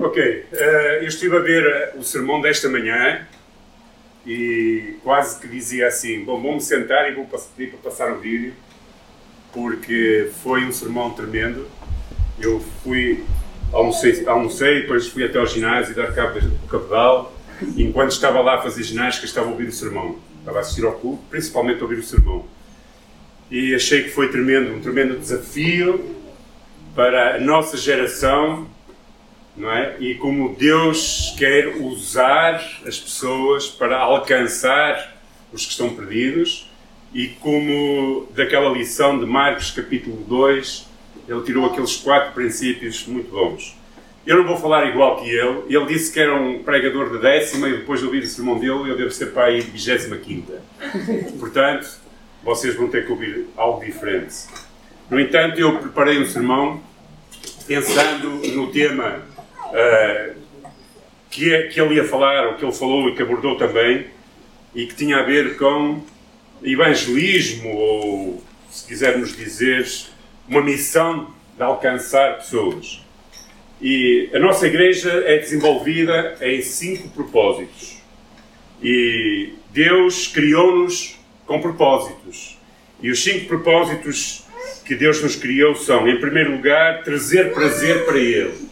Ok, uh, eu estive a ver eh, o sermão desta manhã e quase que dizia assim: Bom, vou-me sentar e vou pedir para passar o vídeo, porque foi um sermão tremendo. Eu fui, almocei, almocei depois fui até ao ginásio dar cabo do cabedal. E enquanto estava lá a fazer ginástica, estava a ouvir o sermão. Estava a assistir ao culto, principalmente a ouvir o sermão. E achei que foi tremendo, um tremendo desafio para a nossa geração não é? E como Deus quer usar as pessoas para alcançar os que estão perdidos, e como daquela lição de Marcos capítulo 2, ele tirou aqueles quatro princípios muito bons. Eu não vou falar igual que ele, ele disse que era um pregador de décima e depois de ouvir o sermão dele, eu devo ser para aí de vigésima quinta. Portanto, vocês vão ter que ouvir algo diferente. No entanto, eu preparei um sermão pensando no tema uh, que, é, que ele ia falar, o que ele falou e que abordou também, e que tinha a ver com evangelismo, ou se quisermos dizer, uma missão de alcançar pessoas. E a nossa igreja é desenvolvida em cinco propósitos. E Deus criou-nos com propósitos. E os cinco propósitos que Deus nos criou são, em primeiro lugar, trazer prazer para Ele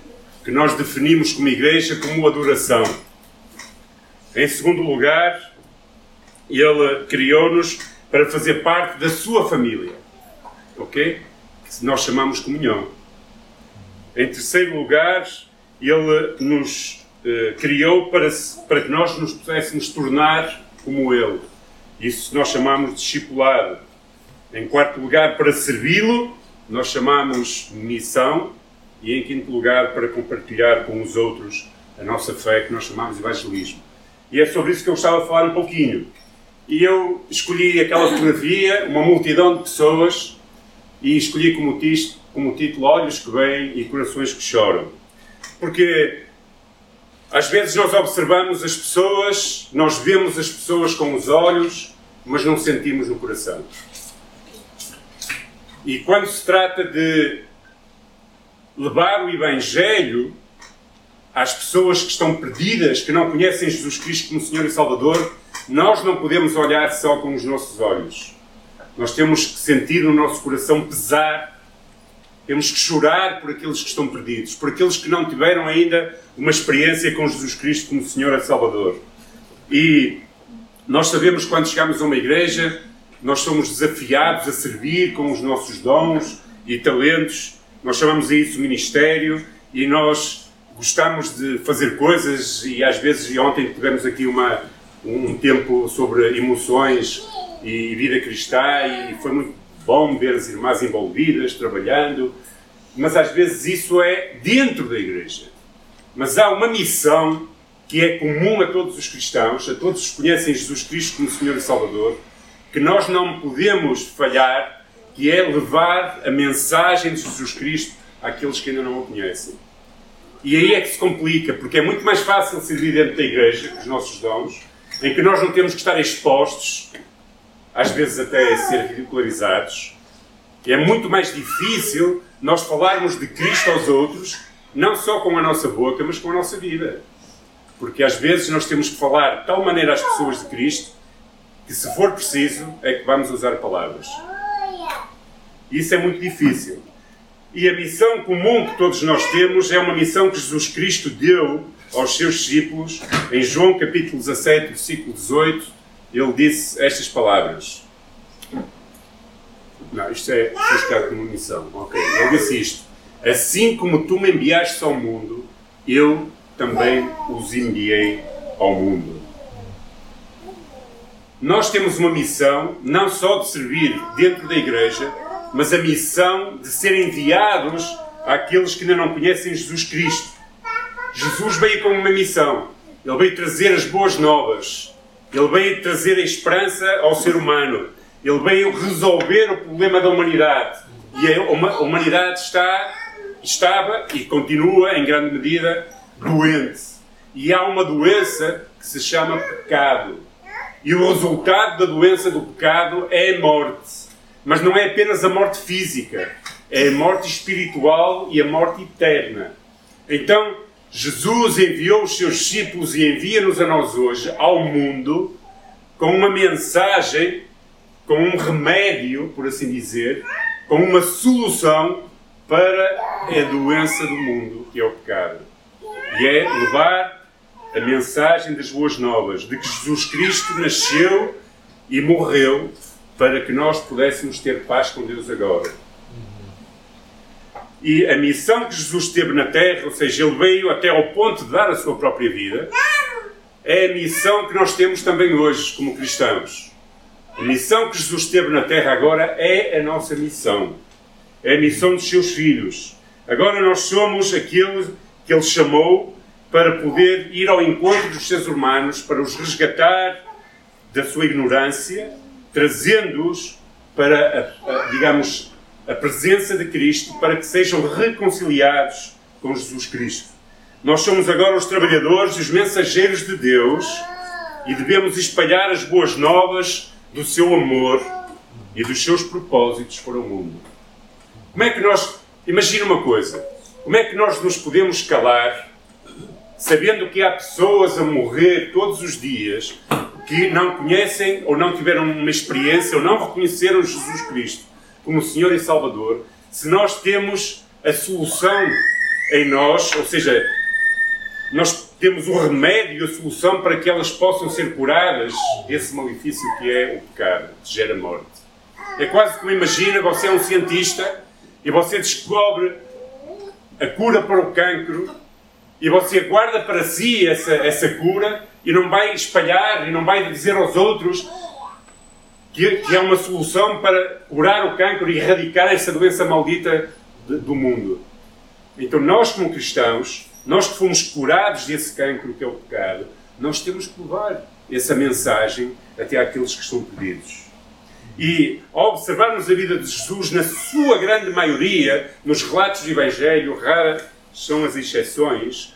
que nós definimos como igreja como adoração. Em segundo lugar, ele criou-nos para fazer parte da sua família, ok? Que nós chamamos comunhão. Em terceiro lugar, ele nos eh, criou para, para que nós nos pudéssemos tornar como ele. Isso nós chamamos de discipulado. Em quarto lugar, para servi-lo, nós chamamos missão. E em quinto lugar, para compartilhar com os outros a nossa fé, que nós chamamos de evangelismo. E é sobre isso que eu estava a falar um pouquinho. E eu escolhi aquela fotografia, uma multidão de pessoas, e escolhi como, como título Olhos que veem e Corações que choram. Porque às vezes nós observamos as pessoas, nós vemos as pessoas com os olhos, mas não sentimos no coração. E quando se trata de levar o Evangelho às pessoas que estão perdidas, que não conhecem Jesus Cristo como Senhor e Salvador, nós não podemos olhar só com os nossos olhos. Nós temos que sentir no nosso coração pesar, temos que chorar por aqueles que estão perdidos, por aqueles que não tiveram ainda uma experiência com Jesus Cristo como Senhor e Salvador. E nós sabemos quando chegamos a uma igreja, nós somos desafiados a servir com os nossos dons e talentos nós chamamos isso ministério e nós gostamos de fazer coisas e às vezes, e ontem tivemos aqui uma, um tempo sobre emoções e vida cristã e foi muito bom ver as irmãs envolvidas, trabalhando, mas às vezes isso é dentro da igreja. Mas há uma missão que é comum a todos os cristãos, a todos os que conhecem Jesus Cristo como Senhor e Salvador, que nós não podemos falhar que é levar a mensagem de Jesus Cristo àqueles que ainda não o conhecem. E aí é que se complica, porque é muito mais fácil servir dentro da igreja, os nossos dons, em que nós não temos que estar expostos, às vezes até a ser ridicularizados. É muito mais difícil nós falarmos de Cristo aos outros, não só com a nossa boca, mas com a nossa vida. Porque às vezes nós temos que falar de tal maneira às pessoas de Cristo que, se for preciso, é que vamos usar palavras. Isso é muito difícil. E a missão comum que todos nós temos é uma missão que Jesus Cristo deu aos seus discípulos. Em João capítulo 17, versículo 18, ele disse estas palavras. Não, isto é buscado como missão. Ok, ele disse isto. Assim como tu me enviaste ao mundo, eu também os enviei ao mundo. Nós temos uma missão, não só de servir dentro da igreja, mas a missão de ser enviados àqueles que ainda não conhecem Jesus Cristo. Jesus veio com uma missão. Ele veio trazer as boas novas. Ele veio trazer a esperança ao ser humano. Ele veio resolver o problema da humanidade. E a humanidade está, estava e continua, em grande medida, doente. E há uma doença que se chama pecado. E o resultado da doença do pecado é a morte. Mas não é apenas a morte física, é a morte espiritual e a morte eterna. Então, Jesus enviou os seus discípulos e envia-nos a nós hoje ao mundo com uma mensagem, com um remédio, por assim dizer, com uma solução para a doença do mundo, que é o pecado. E é levar a mensagem das boas novas, de que Jesus Cristo nasceu e morreu para que nós pudéssemos ter paz com Deus agora. E a missão que Jesus teve na terra, ou seja, ele veio até ao ponto de dar a sua própria vida, é a missão que nós temos também hoje como cristãos. A missão que Jesus teve na terra agora é a nossa missão. É a missão dos seus filhos. Agora nós somos aquele que ele chamou para poder ir ao encontro dos seres humanos, para os resgatar da sua ignorância, trazendo-os para, a, a, digamos, a presença de Cristo, para que sejam reconciliados com Jesus Cristo. Nós somos agora os trabalhadores e os mensageiros de Deus e devemos espalhar as boas novas do seu amor e dos seus propósitos para o mundo. Como é que nós. Imagina uma coisa. Como é que nós nos podemos calar sabendo que há pessoas a morrer todos os dias que não conhecem ou não tiveram uma experiência ou não reconheceram Jesus Cristo como Senhor e Salvador, se nós temos a solução em nós, ou seja, nós temos o remédio, a solução para que elas possam ser curadas desse malefício que é o pecado, que gera morte. É quase como imagina, você é um cientista e você descobre a cura para o cancro e você guarda para si essa, essa cura e não vai espalhar e não vai dizer aos outros que, que é uma solução para curar o cancro e erradicar essa doença maldita de, do mundo. Então, nós, como cristãos, nós que fomos curados desse cancro que é o pecado, nós temos que levar essa mensagem até àqueles que estão perdidos. E ao observarmos a vida de Jesus, na sua grande maioria, nos relatos do Evangelho, raras são as exceções,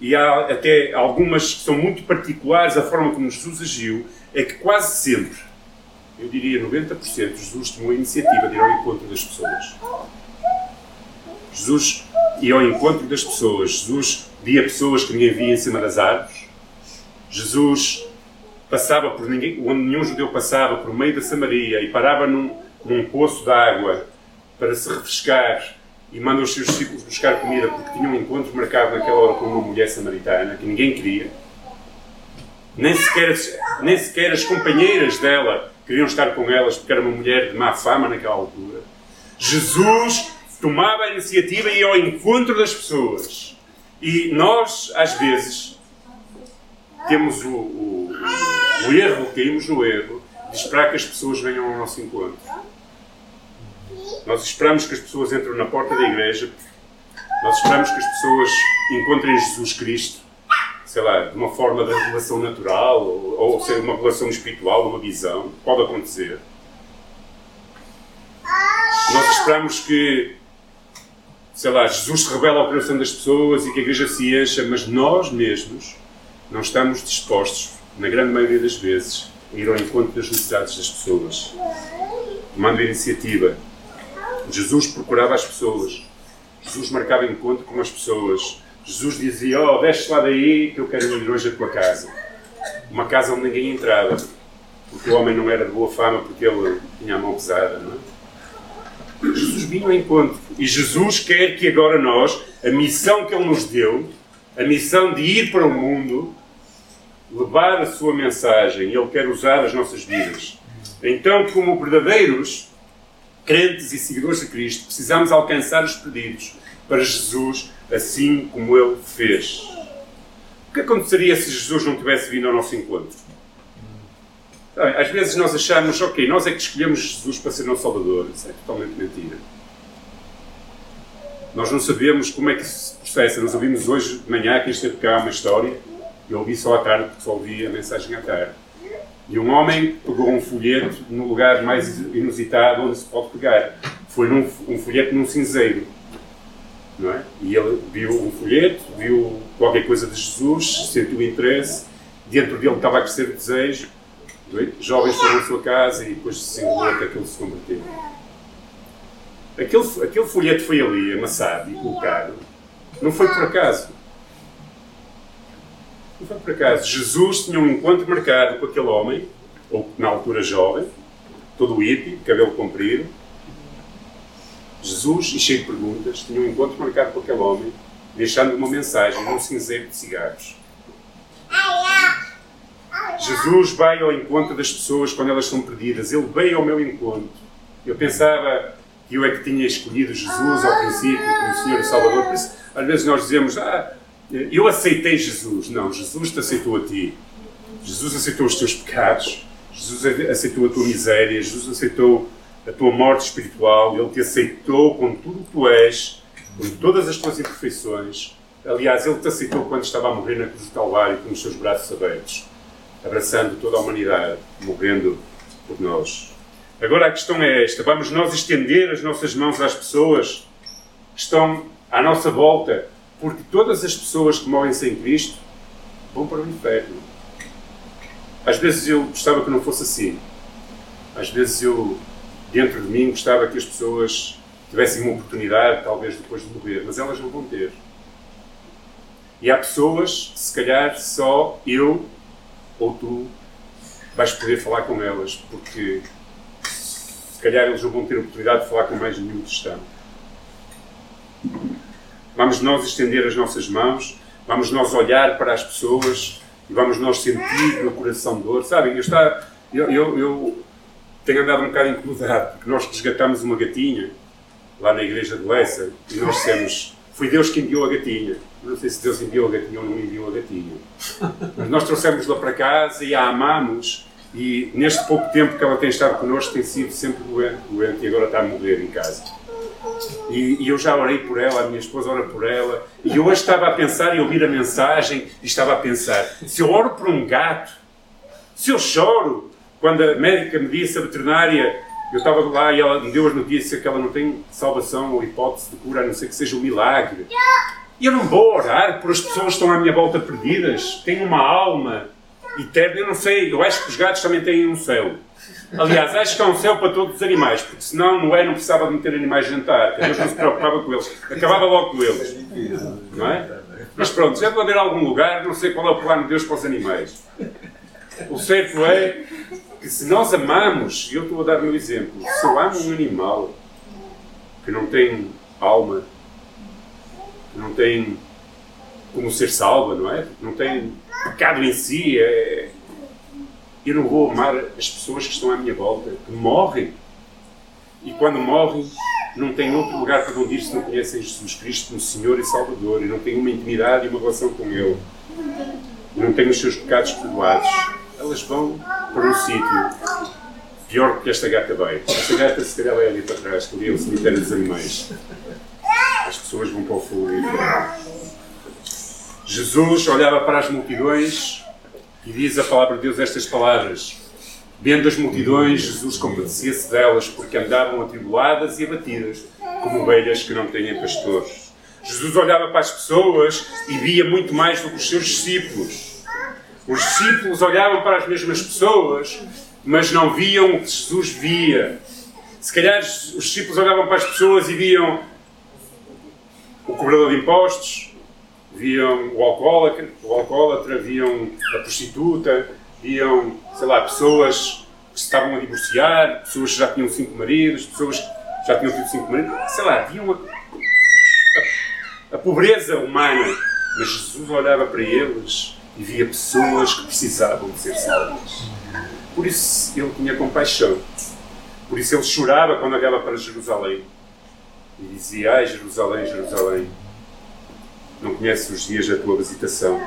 e há até algumas que são muito particulares, a forma como Jesus agiu, é que quase sempre, eu diria 90%, Jesus tomou a iniciativa de ir ao encontro das pessoas. Jesus ia ao encontro das pessoas. Jesus via pessoas que ninguém via em cima das árvores. Jesus passava por ninguém, onde nenhum judeu passava, por meio da Samaria, e parava num, num poço de água para se refrescar e manda os seus discípulos buscar comida porque tinha um encontro marcado naquela hora com uma mulher samaritana que ninguém queria. Nem sequer, nem sequer as companheiras dela queriam estar com elas porque era uma mulher de má fama naquela altura. Jesus tomava a iniciativa e ia ao encontro das pessoas. E nós, às vezes, temos o, o, o erro, caímos no erro, de esperar que as pessoas venham ao nosso encontro. Nós esperamos que as pessoas entrem na porta da igreja, nós esperamos que as pessoas encontrem Jesus Cristo, sei lá, de uma forma de relação natural, ou, ou seja, uma relação espiritual, uma visão. Pode acontecer. Nós esperamos que sei lá, Jesus se revela ao coração das pessoas e que a igreja se encha, mas nós mesmos não estamos dispostos, na grande maioria das vezes, a ir ao encontro das necessidades das pessoas. Tomando a iniciativa. Jesus procurava as pessoas. Jesus marcava encontro com as pessoas. Jesus dizia: Oh, desce lá daí que eu quero ir hoje à tua casa. Uma casa onde ninguém entrava. Porque o homem não era de boa fama, porque ele tinha a mão pesada, não é? Jesus vinha ao encontro. E Jesus quer que agora nós, a missão que Ele nos deu, a missão de ir para o mundo, levar a sua mensagem, Ele quer usar as nossas vidas. Então, como verdadeiros crentes e seguidores de Cristo, precisamos alcançar os pedidos para Jesus, assim como Ele fez. O que aconteceria se Jesus não tivesse vindo ao nosso encontro? Às vezes nós achamos, ok, nós é que escolhemos Jesus para ser nosso Salvador. Isso é totalmente mentira. Nós não sabemos como é que se processa. Nós ouvimos hoje de manhã que esteve cá uma história. Eu ouvi só à tarde, porque só ouvi a mensagem à tarde. E um homem pegou um folheto no lugar mais inusitado onde se pode pegar. Foi num, um folheto num cinzeiro. Não é? E ele viu um folheto, viu qualquer coisa de Jesus, sentiu interesse, dentro dele estava a crescer o desejo Jovens foram à sua casa e depois se enrolou até que ele se converteu. Aquele, aquele folheto foi ali amassado e colocado, não foi por acaso. Não foi por acaso. Jesus tinha um encontro marcado com aquele homem, ou na altura jovem, todo hippie, cabelo comprido. Jesus, e cheio de perguntas, tinha um encontro marcado com aquele homem, deixando uma mensagem num cinzeiro de cigarros. Jesus vai ao encontro das pessoas quando elas estão perdidas. Ele veio ao meu encontro. Eu pensava que eu é que tinha escolhido Jesus ao princípio como Senhor e Salvador. Por isso, às vezes nós dizemos, ah, eu aceitei Jesus. Não, Jesus te aceitou a ti. Jesus aceitou os teus pecados. Jesus aceitou a tua miséria. Jesus aceitou a tua morte espiritual. Ele te aceitou com tudo o que tu és, com todas as tuas imperfeições. Aliás, Ele te aceitou quando estava a morrer na cruz do Calvário com os seus braços abertos, abraçando toda a humanidade, morrendo por nós. Agora a questão é esta: vamos nós estender as nossas mãos às pessoas que estão à nossa volta, porque todas as pessoas que morrem sem Cristo vão para o inferno. Às vezes eu gostava que não fosse assim. Às vezes eu, dentro de mim, gostava que as pessoas tivessem uma oportunidade, talvez depois de morrer, mas elas não vão ter. E há pessoas, se calhar só eu ou tu vais poder falar com elas, porque se calhar eles não vão ter a oportunidade de falar com mais nenhum cristão. Vamos nós estender as nossas mãos, vamos nós olhar para as pessoas e vamos nós sentir no coração dor. Sabem, eu, está, eu, eu, eu tenho andado um bocado incomodado, porque nós resgatamos uma gatinha lá na igreja de Lessa e nós dissemos, foi Deus que enviou a gatinha. Não sei se Deus enviou a gatinha ou não enviou a gatinha. Mas nós trouxemos-la para casa e a amamos e neste pouco tempo que ela tem estado connosco tem sido sempre doente, doente e agora está a morrer em casa. E, e, eu já orei por ela, a minha esposa ora por ela, e eu hoje estava a pensar e ouvir a mensagem e estava a pensar: se eu oro por um gato, se eu choro, quando a médica me disse, a veterinária, eu estava lá e ela me deu as notícias que ela não tem salvação ou hipótese de cura, a não ser que seja um milagre. E eu não vou orar por as pessoas que estão à minha volta perdidas, têm uma alma eterna, eu não sei, eu acho que os gatos também têm um céu. Aliás, acho que há um céu para todos os animais, porque senão Noé não precisava de meter animais a jantar, Deus não se preocupava com eles, acabava logo com eles. Não é? Mas pronto, deve haver algum lugar, não sei qual é o plano de Deus para os animais. O certo é que se nós amamos, e eu estou a dar meu exemplo, se eu amo um animal que não tem alma, que não tem como ser salva, não é? Não tem pecado em si, é, eu não vou amar as pessoas que estão à minha volta, que morrem. E quando morrem, não têm outro lugar para onde ir se não conhecem Jesus Cristo como Senhor e Salvador, e não têm uma intimidade e uma relação com Ele, e não têm os seus pecados perdoados. Elas vão para um sítio pior do que esta gata vai. Esta gata, se calhar, vai ali para trás, que ali é o cemitério dos animais. As pessoas vão para o fogo Jesus olhava para as multidões e diz a palavra de Deus estas palavras. Vendo as multidões, Jesus compadecia-se delas, porque andavam atribuladas e abatidas, como ovelhas que não têm pastores. Jesus olhava para as pessoas e via muito mais do que os seus discípulos. Os discípulos olhavam para as mesmas pessoas, mas não viam o que Jesus via. Se calhar os discípulos olhavam para as pessoas e viam o cobrador de impostos, viam o alcoólatra, o alcoólatra, viam a prostituta, viam, sei lá, pessoas que se estavam a divorciar, pessoas que já tinham cinco maridos, pessoas que já tinham tido cinco maridos, sei lá, viam a, a, a pobreza humana. Mas Jesus olhava para eles e via pessoas que precisavam de ser salvas. Por isso ele tinha compaixão. Por isso ele chorava quando olhava para Jerusalém. E dizia: Ai, Jerusalém, Jerusalém, não conheces os dias da tua visitação.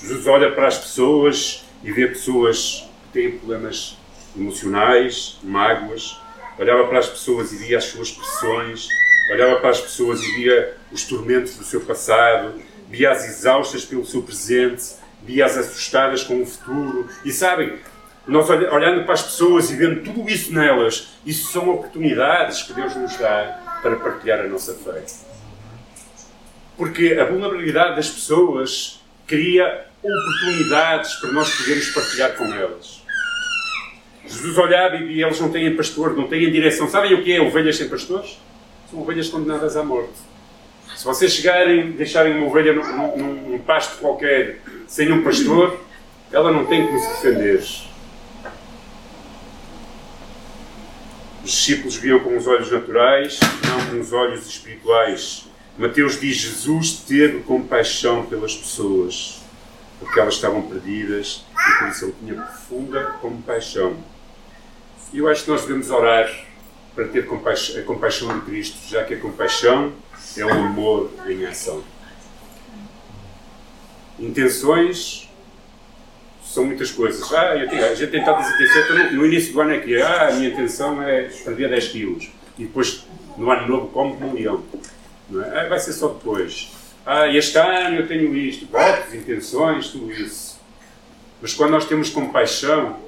Jesus olha para as pessoas e vê pessoas que têm problemas emocionais, mágoas. Olhava para as pessoas e via as suas pressões. Olhava para as pessoas e via os tormentos do seu passado. Via-as exaustas pelo seu presente. Via-as assustadas com o futuro. E sabem, nós olhando para as pessoas e vendo tudo isso nelas, isso são oportunidades que Deus nos dá para partilhar a nossa fé. Porque a vulnerabilidade das pessoas cria oportunidades para nós podermos partilhar com elas. Jesus olhava e eles não têm pastor, não têm direção. Sabem o que é ovelhas sem pastores? São ovelhas condenadas à morte. Se vocês chegarem, deixarem uma ovelha num, num, num pasto qualquer sem um pastor, ela não tem como se defender. Os discípulos viam com os olhos naturais, não com os olhos espirituais. Mateus diz: Jesus teve compaixão pelas pessoas, porque elas estavam perdidas e por isso ele tinha profunda compaixão. E eu acho que nós devemos orar para ter a compaixão de Cristo, já que a compaixão é o amor em ação. Intenções são muitas coisas. Ah, eu tenho, a gente tem tantas intenções. No, no início do ano é que ah, a minha intenção é perder 10 quilos. E depois, no ano novo, como um milhão. É? Vai ser só depois. Ah, este ano eu tenho isto. Votos, intenções, tudo isso. Mas quando nós temos compaixão,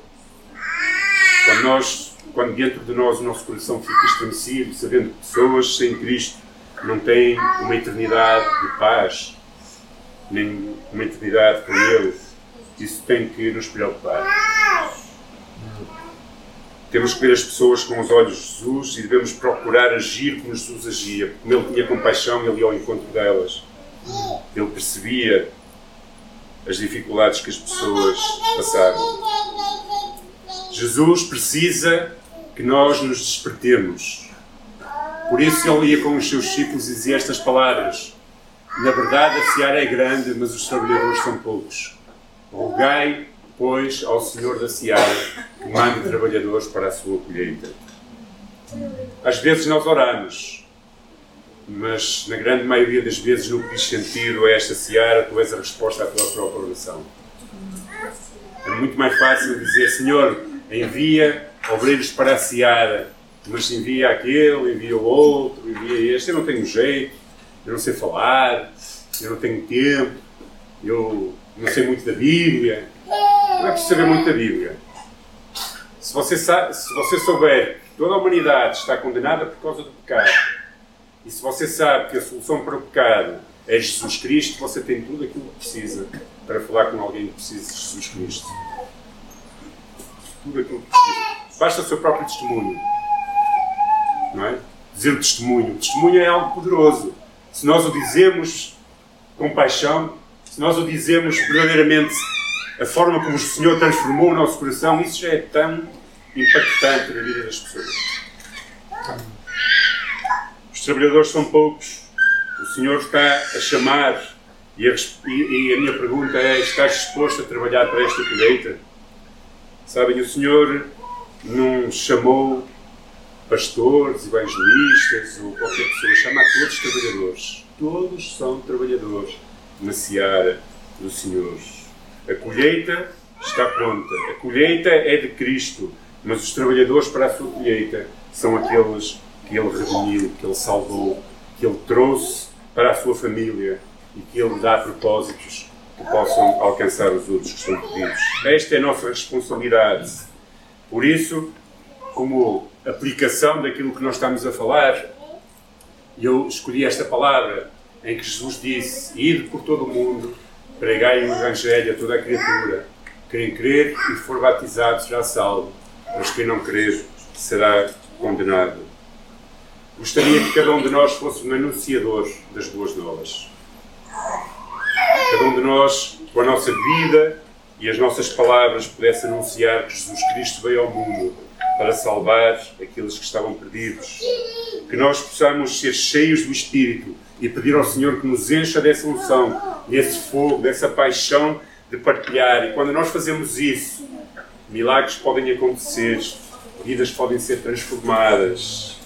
quando, nós, quando dentro de nós o nosso coração fica estremecido, sabendo que pessoas sem Cristo não têm uma eternidade de paz, nem uma eternidade com Ele, isso tem que nos preocupar. Temos que ver as pessoas com os olhos de Jesus e devemos procurar agir como Jesus agia. Como ele tinha compaixão, ele ia ao encontro delas. Ele percebia as dificuldades que as pessoas passavam. Jesus precisa que nós nos despertemos. Por isso ele ia com os seus discípulos e dizia estas palavras: Na verdade, a seara é grande, mas os trabalhadores são poucos. Rogai, pois, ao Senhor da Seara que mande trabalhadores para a sua colheita. Às vezes nós oramos, mas na grande maioria das vezes no que diz sentido a esta Seara, tu és a resposta à tua própria oração. É muito mais fácil dizer, Senhor, envia obreiros para a Seara, mas envia aquele, envia o outro, envia este. Eu não tenho jeito, eu não sei falar, eu não tenho tempo, eu não sei muito da Bíblia. Não é preciso saber muito Bíblia. Se você, sabe, se você souber que toda a humanidade está condenada por causa do pecado, e se você sabe que a solução para o pecado é Jesus Cristo, você tem tudo aquilo que precisa para falar com alguém que precisa de Jesus Cristo. Tudo aquilo que precisa. Basta o seu próprio testemunho. Não é? Dizer o testemunho. O testemunho é algo poderoso. Se nós o dizemos com paixão, se nós o dizemos verdadeiramente, a forma como o Senhor transformou o nosso coração, isso já é tão impactante na vida das pessoas. Os trabalhadores são poucos, o Senhor está a chamar, e a, e a minha pergunta é: estás disposto a trabalhar para esta colheita? Sabem, o Senhor não chamou pastores, evangelistas ou qualquer pessoa, chama a todos trabalhadores. Todos são trabalhadores na seara do Senhor. A colheita está pronta. A colheita é de Cristo, mas os trabalhadores para a sua colheita são aqueles que Ele redimiu, que Ele salvou, que Ele trouxe para a sua família e que Ele dá propósitos que possam alcançar os outros que estão pedidos. Esta é a nossa responsabilidade. Por isso, como aplicação daquilo que nós estamos a falar, eu escolhi esta palavra em que Jesus disse: Ide por todo o mundo, pregai o Evangelho a toda a criatura. Quem crer e for batizado será salvo, mas quem não crer será condenado. Gostaria que cada um de nós fosse um anunciador das boas novas. Cada um de nós, com a nossa vida e as nossas palavras, pudesse anunciar que Jesus Cristo veio ao mundo para salvar aqueles que estavam perdidos. Que nós possamos ser cheios do Espírito e pedir ao Senhor que nos encha dessa unção, desse fogo, dessa paixão de partilhar. E quando nós fazemos isso, milagres podem acontecer, vidas podem ser transformadas.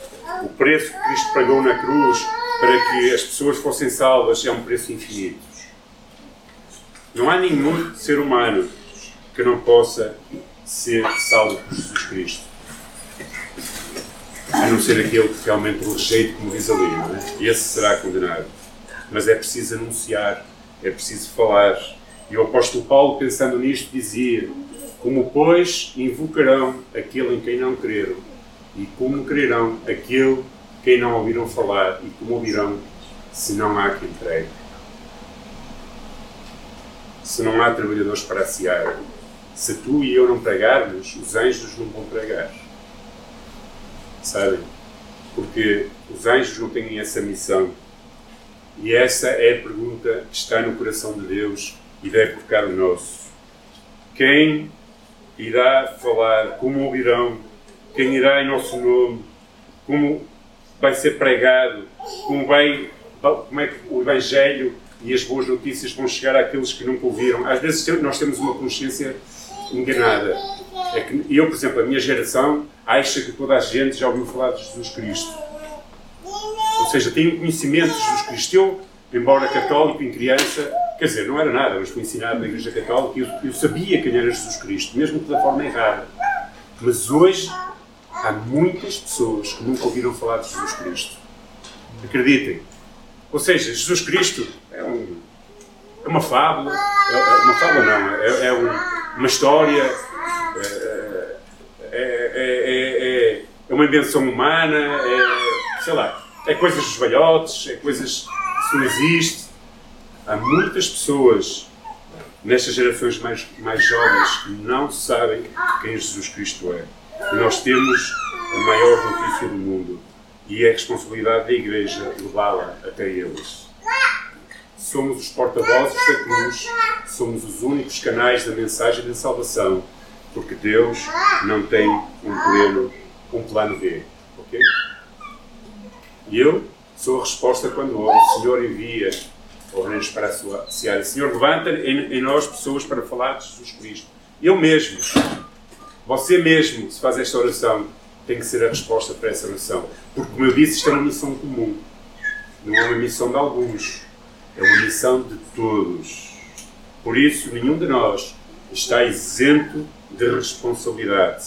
O preço que Cristo pagou na cruz para que as pessoas fossem salvas é um preço infinito. Não há nenhum ser humano que não possa ser salvo por Jesus Cristo a não ser aquele que realmente o rejeite, como diz ali, não é? Esse será condenado. Mas é preciso anunciar, é preciso falar. E o apóstolo Paulo, pensando nisto, dizia: Como, pois, invocarão aquele em quem não creram, e como crerão aquele quem não ouviram falar, e como ouvirão se não há quem pregue? Se não há trabalhadores para a seara, se tu e eu não pregarmos, os anjos não vão pregar sabem? Porque os anjos não têm essa missão. E essa é a pergunta que está no coração de Deus e deve tocar o nosso. Quem irá falar, como ouvirão, quem irá em nosso nome, como vai ser pregado, como, vai, como é que o Evangelho e as boas notícias vão chegar àqueles que nunca ouviram. Às vezes nós temos uma consciência enganada. É que eu, por exemplo, a minha geração acha que toda a gente já ouviu falar de Jesus Cristo. Seja, um conhecimento de Jesus Cristo. Embora católico em criança, quer dizer, não era nada, mas fui ensinado na Igreja Católica e eu, eu sabia quem era Jesus Cristo, mesmo que da forma errada. Mas hoje há muitas pessoas que nunca ouviram falar de Jesus Cristo. Acreditem. Ou seja, Jesus Cristo é, um, é uma fábula, é, é uma fábula não, é, é um, uma história, é, é, é, uma invenção humana, é, sei lá, é coisas dos velhotes, é coisas que não existe. Há muitas pessoas nestas gerações mais, mais jovens que não sabem quem Jesus Cristo é. E nós temos a maior notícia do mundo e é a responsabilidade da Igreja levá-la até eles. Somos os porta-vozes da cruz, somos os únicos canais da mensagem da salvação, porque Deus não tem um plano, um plano B. Ok? E eu sou a resposta quando o Senhor envia obreiros para a sua seara. Senhor, levanta em, em nós pessoas para falar de Jesus Cristo. Eu mesmo, você mesmo, se faz esta oração, tem que ser a resposta para essa oração. Porque, como eu disse, isto é uma missão comum. Não é uma missão de alguns. É uma missão de todos. Por isso, nenhum de nós está isento de responsabilidade.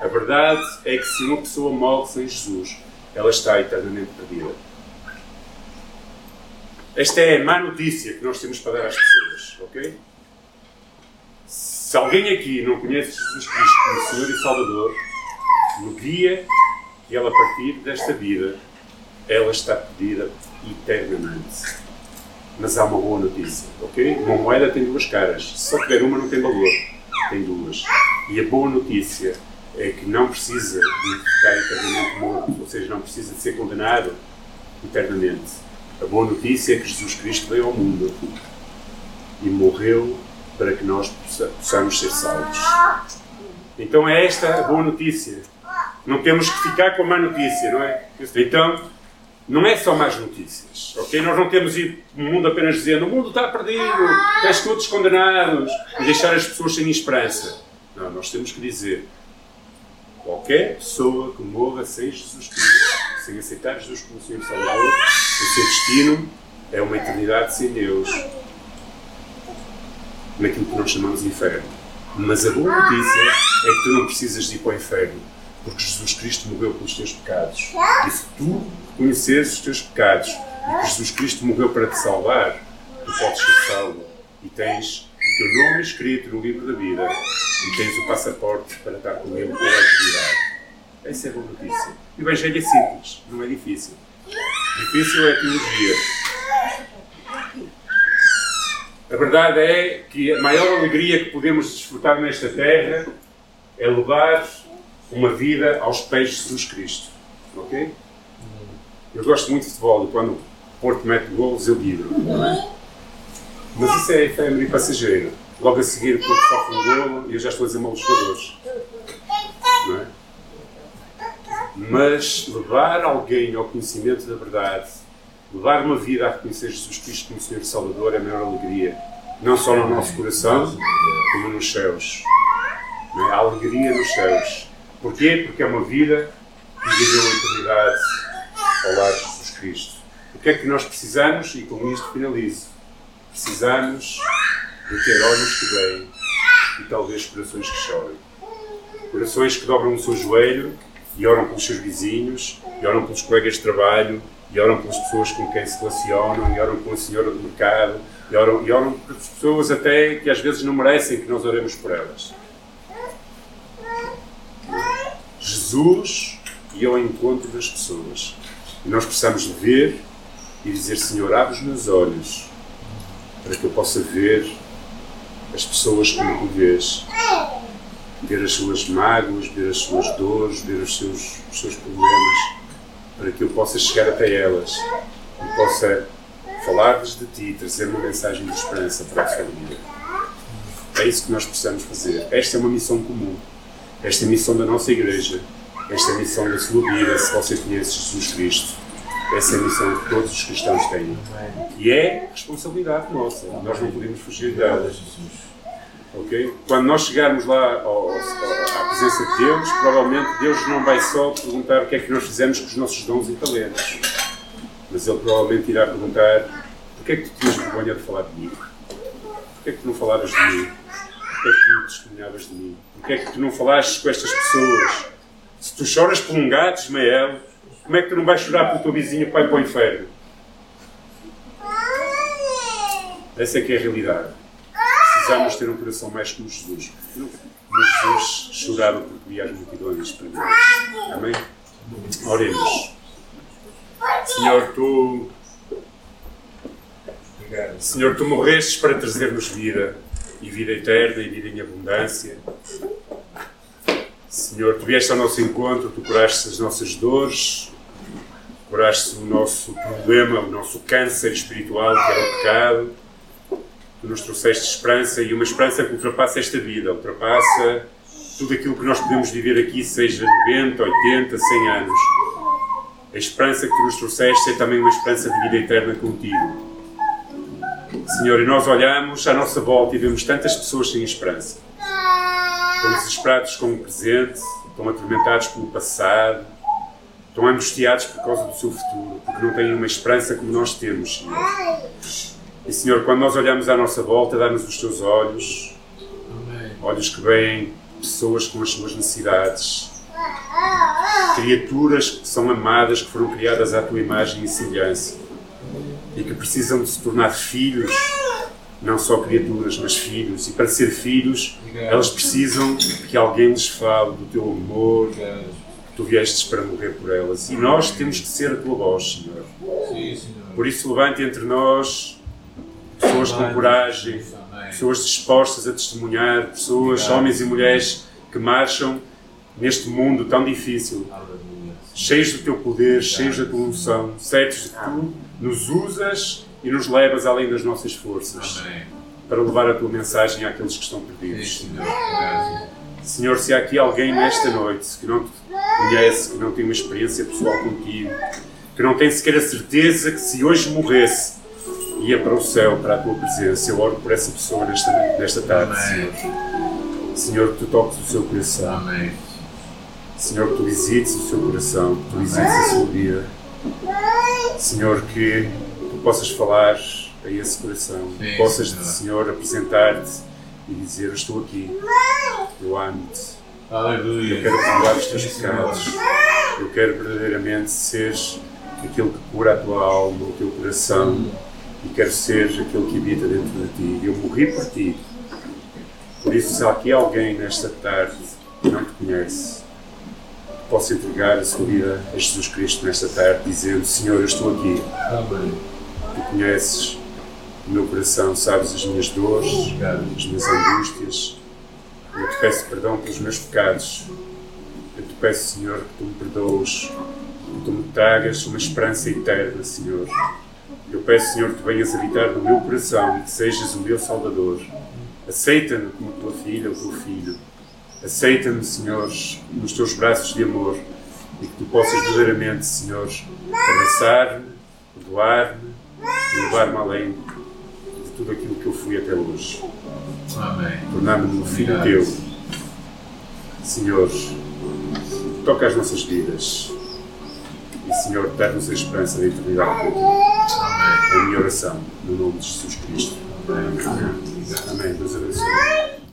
A verdade é que se uma pessoa morre sem Jesus, ela está eternamente perdida. Esta é a má notícia que nós temos para dar às pessoas, ok? Se alguém aqui não conhece Jesus Cristo como Senhor e Salvador, no dia que ela partir desta vida, ela está perdida eternamente. Mas há uma boa notícia, ok? Uma moeda tem duas caras. Se só tiver uma, não tem valor. Tem duas. E a boa notícia é que não precisa de ficar eternamente morto, ou seja, não precisa de ser condenado eternamente. A boa notícia é que Jesus Cristo veio ao mundo e morreu para que nós possamos ser salvos. Então é esta a boa notícia. Não temos que ficar com a má notícia, não é? Então, não é só más notícias, ok? Nós não temos ir o mundo apenas dizendo o mundo está perdido, estás todos condenados e deixar as pessoas sem esperança. Não, nós temos que dizer qualquer pessoa que morra sem Jesus Cristo, sem aceitar Jesus como Senhor Salvador, o seu destino é uma eternidade sem Deus, naquilo que nós chamamos de inferno. Mas a boa notícia é que tu não precisas de ir para o inferno porque Jesus Cristo morreu pelos teus pecados. E se tu conheceres os teus pecados e que Jesus Cristo morreu para te salvar, tu podes ser salvo e tens teu nome escrito no livro da vida e tens o passaporte para estar com Ele pela eternidade. Essa é boa notícia. O Evangelho é simples, não é difícil. Difícil é a teologia. A verdade é que a maior alegria que podemos desfrutar nesta terra é levar uma vida aos pés de Jesus Cristo. Ok? Eu gosto muito de futebol e quando o Porto mete golos eu vibro. É? Mas isso é efêmero e passageiro. Logo a seguir Porto sofre um golo e eu já estou a dizer mal os jogadores. Não é? Mas levar alguém ao conhecimento da verdade, levar uma vida a reconhecer Jesus Cristo como Senhor Salvador é a maior alegria. Não só no nosso coração, como nos céus. É? Há alegria nos céus. Porquê? Porque é uma vida que viveu a eternidade ao lado de Jesus Cristo. O que é que nós precisamos? E com isto finalizo. Precisamos de ter olhos que veem e talvez corações que chorem. Corações que dobram o seu joelho e oram pelos seus vizinhos, e oram pelos colegas de trabalho, e oram pelas pessoas com quem se relacionam, e oram pela senhora do mercado, e oram, e oram pelas pessoas até que às vezes não merecem que nós oremos por elas. Jesus ia ao encontro das pessoas. E nós precisamos ver e dizer: Senhor, abre os meus olhos para que eu possa ver as pessoas como tu vês. Ver as suas mágoas, ver as suas dores, ver os seus, os seus problemas, para que eu possa chegar até elas e possa falar-lhes de Ti, trazer uma mensagem de esperança para a vida. É isso que nós precisamos fazer. Esta é uma missão comum. Esta é a missão da nossa igreja. Esta é a missão da sua vida, se você conhece Jesus Cristo. Essa é missão que todos os cristãos têm. E é responsabilidade nossa. Nós não podemos fugir dela. Ok? Quando nós chegarmos lá ao, ao, à presença de Deus, provavelmente Deus não vai só perguntar o que é que nós fizemos com os nossos dons e talentos. Mas Ele provavelmente irá perguntar: porquê é que tu tinhas vergonha de falar de mim? Porquê é que tu não falavas de mim? Porquê é que tu não de mim? Porquê é que tu não falaste com estas pessoas? Se tu choras por um gato, Ismael, como é que tu não vais chorar pelo teu vizinho pai para o inferno? Essa é que é a realidade. Precisamos ter um coração mais como Jesus. Mas Jesus chorava porque via as multidões para Deus. Amém? Oremos. Senhor, tu. Senhor, tu morrestes para trazer-nos vida e vida eterna e vida em abundância. Senhor, tu vieste ao nosso encontro, tu curaste as nossas dores, curaste o nosso problema, o nosso câncer espiritual, que era o pecado. Tu nos trouxeste esperança e uma esperança que ultrapassa esta vida, ultrapassa tudo aquilo que nós podemos viver aqui, seja 90, 80, 100 anos. A esperança que tu nos trouxeste é também uma esperança de vida eterna contigo. Senhor, e nós olhamos à nossa volta e vemos tantas pessoas sem esperança. Estão desesperados com o presente, estão atormentados pelo passado, estão angustiados por causa do seu futuro, porque não têm uma esperança como nós temos, Senhor. E, Senhor, quando nós olhamos à nossa volta, dá-nos os teus olhos, olhos que veem pessoas com as suas necessidades, criaturas que são amadas, que foram criadas à tua imagem e semelhança. E que precisam de se tornar filhos, não só criaturas, mas filhos. E para ser filhos, elas precisam que alguém lhes fale do teu amor, tu viestes para morrer por elas. E nós temos que ser a tua voz, Senhor. Por isso, levante entre nós pessoas com coragem, pessoas dispostas a testemunhar, pessoas, homens e mulheres que marcham neste mundo tão difícil, cheios do teu poder, cheios da tua unção, certos de que tu nos usas e nos levas além das nossas forças para levar a tua mensagem àqueles que estão perdidos. Senhor, se há aqui alguém nesta noite que não te conhece, que não tem uma experiência pessoal contigo, que não tem sequer a certeza que se hoje morresse ia para o céu, para a tua presença, eu oro por essa pessoa nesta, nesta tarde, Senhor. Senhor, que tu toques o seu coração. Amém. Senhor, que tu visites o seu coração, que tu visites a sua vida. Senhor, que tu possas falar a esse coração, Sim, possas, Senhor. Senhor, apresentar-te e dizer: Eu estou aqui, eu amo-te, eu Aleluia. quero perdoar os teus pecados, eu quero verdadeiramente ser aquele que cura a tua alma, o teu coração, e quero ser aquele que habita dentro de ti. Eu morri por ti. Por isso, se há aqui alguém nesta tarde que não te conhece, possa entregar a sua vida a Jesus Cristo nesta tarde, dizendo: Senhor, eu estou aqui. Amém. Tu conheces o meu coração, sabes as minhas dores, as minhas angústias. Eu te peço perdão pelos meus pecados. Eu te peço, Senhor, que tu me perdoes, que tu me tragas uma esperança eterna, Senhor. Eu peço, Senhor, que venhas habitar no meu coração e que sejas o meu Salvador. Aceita-me como tua filha ou teu filho. Aceita-me, Senhor, nos teus braços de amor e que tu possas verdadeiramente, Senhor, abraçar-me, perdoar-me e levar-me além tudo aquilo que eu fui até hoje. Amém. Tornar-me um filho teu. Senhor, toca as nossas vidas. E, Senhor, dá-nos a esperança da eternidade. Amém. É a minha oração, no nome de Jesus Cristo. Amém. Amém. Deus abençoe.